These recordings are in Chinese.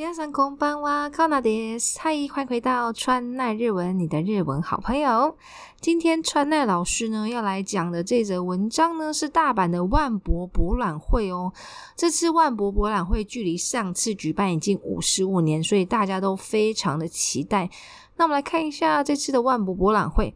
大家上空班哇，考纳迪斯，嗨，欢迎回到川奈日文，你的日文好朋友。今天川奈老师呢要来讲的这则文章呢是大阪的万博博览会哦。这次万博博览会距离上次举办已经五十五年，所以大家都非常的期待。那我们来看一下这次的万博博览会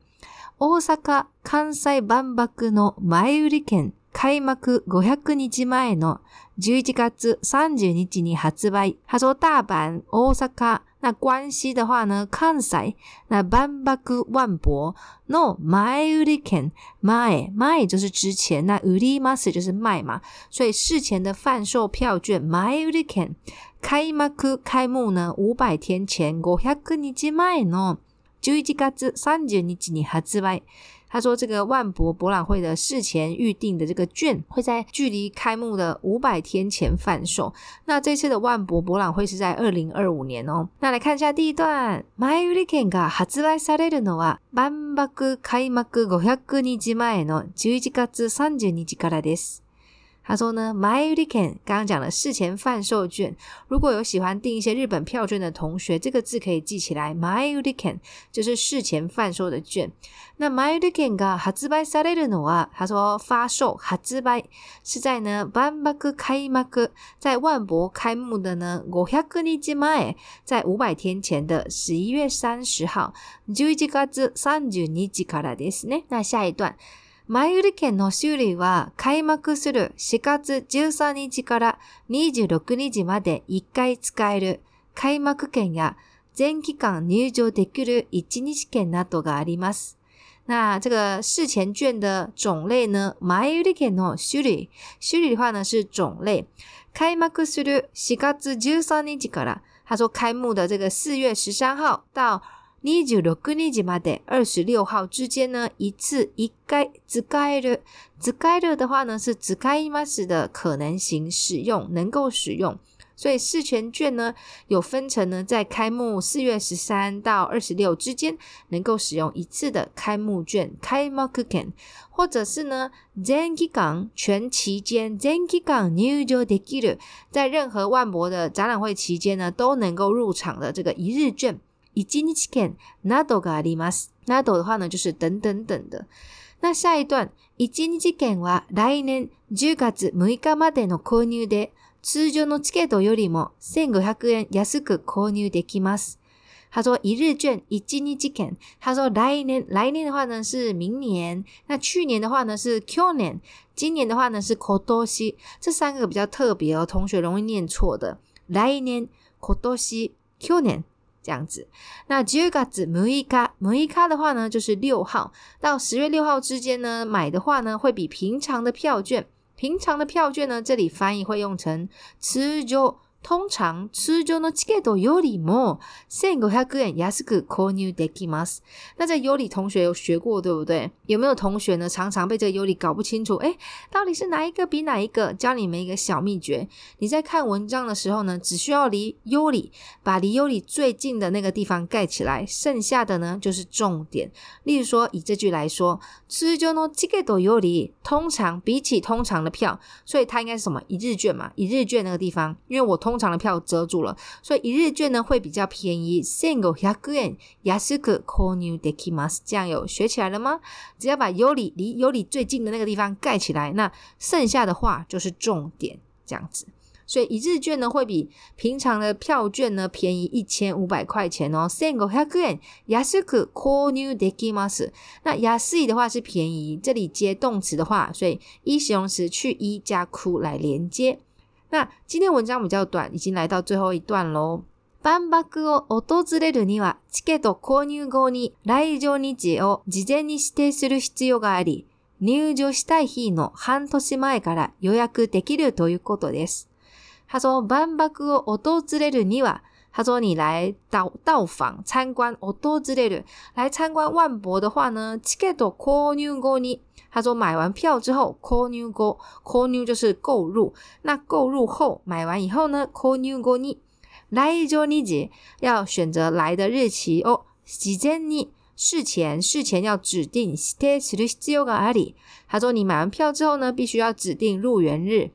，Osaka Kansai Bambagno Maiuriken。開幕500日前の11月30日に発売。他说大阪、大阪、那关西的话呢、関西、那万博万博の前売り券、前、前就是之前、那売ります就是卖嘛。所以事前的贩售票券、前売り券、開幕、開幕呢、500天前、500日前の11月30日に発売。他说：“这个万博博览会的事前预定的这个券会在距离开幕的五百天前贩售。那这次的万博博览会是在二零二五年哦。那来看一下第一段，マイリケが発売されるのは万博開幕5 0日前の10月30日からです。”他说呢 m y u d i c a n 刚刚讲了事前贩售券。如果有喜欢订一些日本票券的同学，这个字可以记起来 m y u d i c a n 就是事前贩售的券。那 m y u d i c a n が発売されるのは，他说发售发卖是在呢万博開幕在万博开幕的呢五百日之前，在五百天前的十一月三十号，十一月三十日からですね。那下一段。前売り券の種類は開幕する4月13日から26日まで1回使える開幕券や全期間入場できる1日券などがあります。那这个事前券的种类呢？前売り券の種類。種類的话呢是种类。开幕する4月13日から，他说开幕的这个4月13号到二十六号之间呢，一次一盖只盖了，只盖了的话呢，是只盖 i m 的可能性使用，能够使用。所以四全券呢，有分成呢，在开幕四月十三到二十六之间能够使用一次的开幕券，开幕 coupon，或者是呢，全期间在任何万博的展览会期间呢，都能够入场的这个一日券。一日券などがあります。など的话呢，就是等等等的。那下一段、一日券は来年10月6日までの購入で、通常のチケットよりも1500円安く購入できます。他说一日券一日券，他说来年来年的话呢是明年，那去年的话呢是去年，今年的话呢是年 o 这三个比较特别哦，同学容易念错的。来年今年、去年这样子，那九月八日、五月八、五月八的话呢，就是六号到十月六号之间呢，买的话呢，会比平常的票券，平常的票券呢，这里翻译会用成持久。通常，通常のチケットよりも1500円安く購入できます。那在尤里同学有学过，对不对？有没有同学呢？常常被这个尤里搞不清楚，哎，到底是哪一个比哪一个？教你们一个小秘诀：你在看文章的时候呢，只需要离尤里把离尤里最近的那个地方盖起来，剩下的呢就是重点。例如说，以这句来说，通常のチケットより通常比起通常的票，所以它应该是什么？一日券嘛，一日券那个地方，因为我通。通常的票遮住了，所以一日券呢会比较便宜。single haguen yasuke konu dekimas，这样有学起来了吗？只要把尤里离尤里最近的那个地方盖起来，那剩下的话就是重点这样子。所以一日券呢会比平常的票券呢便宜一千五百块钱哦。single haguen yasuke konu dekimas，那 yasu 的话是便宜，这里接动词的话，所以一形容词去一加 ku 来连接。那今天文章比较短，已经来到最后一段喽。万博を訪れるには、チケット購入後に来場日を事前に指定する必要があり、入場したい日の半年前から予約できるということです。他说万博を訪れるには、他说你来到到访参观を訪れる来参观万博的话呢，チケット購入後に他说买完票之后，call new go call new 就是购入。那购入后买完以后呢，call new go ni，来就你节要选择来的日期哦。时间你事前事前要指定 stay sri sri gali。他说你买完票之后呢，必须要指定入园日。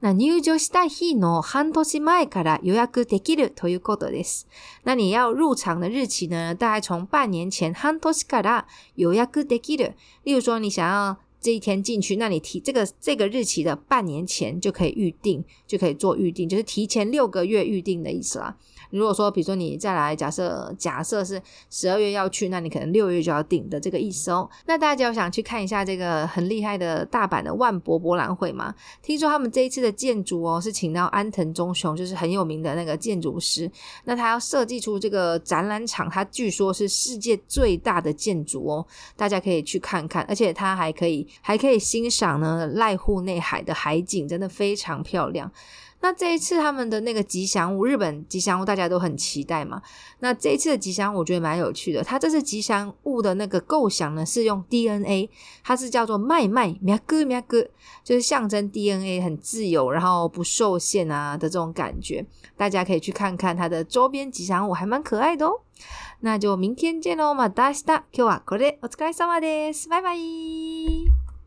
那入場した日の半年前から予約できるということです。那你要入场的日期呢？大概从半年前半年から予約できる。例如说，你想要。这一天进去，那你提这个这个日期的半年前就可以预定，就可以做预定，就是提前六个月预定的意思啦。如果说，比如说你再来，假设假设是十二月要去，那你可能六月就要订的这个意思哦。那大家有想去看一下这个很厉害的大阪的万博博览会嘛？听说他们这一次的建筑哦，是请到安藤忠雄，就是很有名的那个建筑师。那他要设计出这个展览场，他据说是世界最大的建筑哦，大家可以去看看，而且他还可以。还可以欣赏呢，濑户内海的海景真的非常漂亮。那这一次他们的那个吉祥物，日本吉祥物大家都很期待嘛。那这一次的吉祥，物我觉得蛮有趣的。它这次吉祥物的那个构想呢，是用 DNA，它是叫做麦麦咪哥咪哥，就是象征 DNA 很自由，然后不受限啊的这种感觉。大家可以去看看它的周边吉祥物，还蛮可爱的哦。那就明天见喽，嘛大家，今天过得，お疲れ様です，拜拜。